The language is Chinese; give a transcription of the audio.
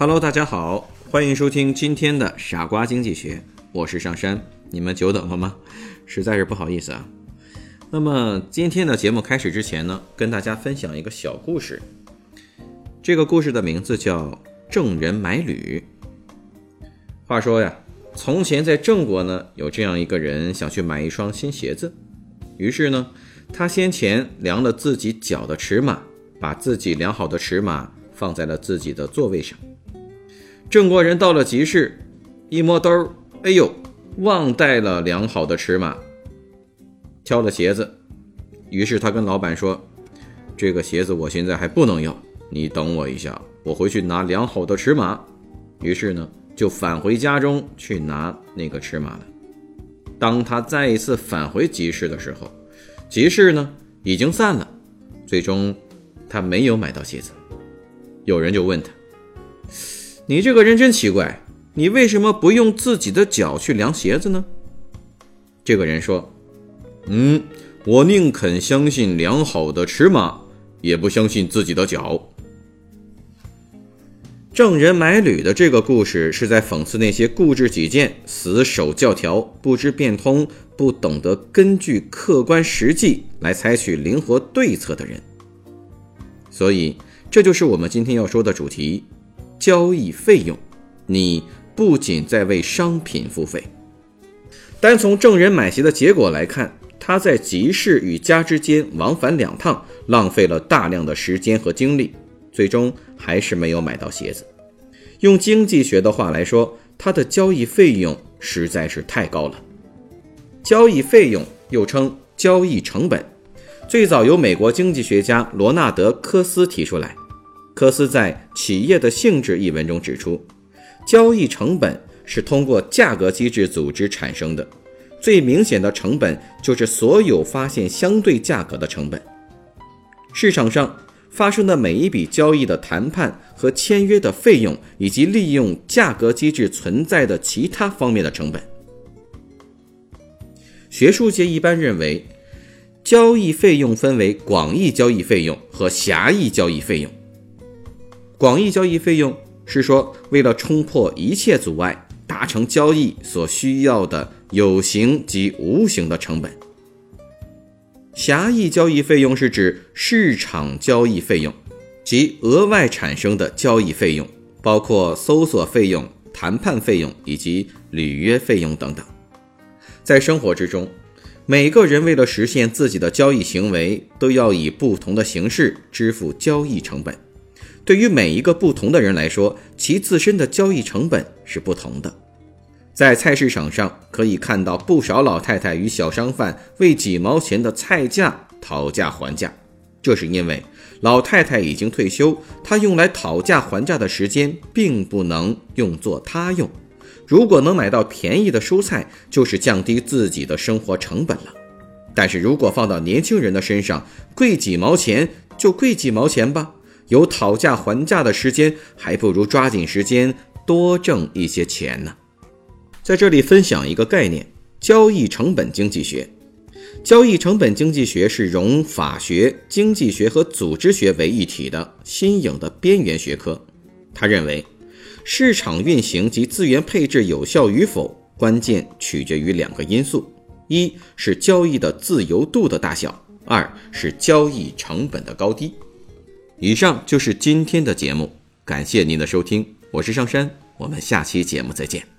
Hello，大家好，欢迎收听今天的傻瓜经济学，我是上山，你们久等了吗？实在是不好意思啊。那么今天的节目开始之前呢，跟大家分享一个小故事。这个故事的名字叫《郑人买履》。话说呀，从前在郑国呢，有这样一个人想去买一双新鞋子，于是呢，他先前量了自己脚的尺码，把自己量好的尺码放在了自己的座位上。郑国人到了集市，一摸兜，哎呦，忘带了良好的尺码，挑了鞋子。于是他跟老板说：“这个鞋子我现在还不能要，你等我一下，我回去拿良好的尺码。”于是呢，就返回家中去拿那个尺码了。当他再一次返回集市的时候，集市呢已经散了，最终他没有买到鞋子。有人就问他。你这个人真奇怪，你为什么不用自己的脚去量鞋子呢？这个人说：“嗯，我宁肯相信量好的尺码，也不相信自己的脚。”郑人买履的这个故事是在讽刺那些固执己见、死守教条、不知变通、不懂得根据客观实际来采取灵活对策的人。所以，这就是我们今天要说的主题。交易费用，你不仅在为商品付费。单从证人买鞋的结果来看，他在集市与家之间往返两趟，浪费了大量的时间和精力，最终还是没有买到鞋子。用经济学的话来说，他的交易费用实在是太高了。交易费用又称交易成本，最早由美国经济学家罗纳德·科斯提出来。科斯在《企业的性质》一文中指出，交易成本是通过价格机制组织产生的。最明显的成本就是所有发现相对价格的成本。市场上发生的每一笔交易的谈判和签约的费用，以及利用价格机制存在的其他方面的成本。学术界一般认为，交易费用分为广义交易费用和狭义交易费用。广义交易费用是说，为了冲破一切阻碍，达成交易所需要的有形及无形的成本。狭义交易费用是指市场交易费用及额外产生的交易费用，包括搜索费用、谈判费用以及履约费用等等。在生活之中，每个人为了实现自己的交易行为，都要以不同的形式支付交易成本。对于每一个不同的人来说，其自身的交易成本是不同的。在菜市场上可以看到不少老太太与小商贩为几毛钱的菜价讨价还价，这是因为老太太已经退休，她用来讨价还价的时间并不能用作他用。如果能买到便宜的蔬菜，就是降低自己的生活成本了。但是如果放到年轻人的身上，贵几毛钱就贵几毛钱吧。有讨价还价的时间，还不如抓紧时间多挣一些钱呢。在这里分享一个概念：交易成本经济学。交易成本经济学是融法学、经济学和组织学为一体的新颖的边缘学科。他认为，市场运行及资源配置有效与否，关键取决于两个因素：一是交易的自由度的大小，二是交易成本的高低。以上就是今天的节目，感谢您的收听，我是上山，我们下期节目再见。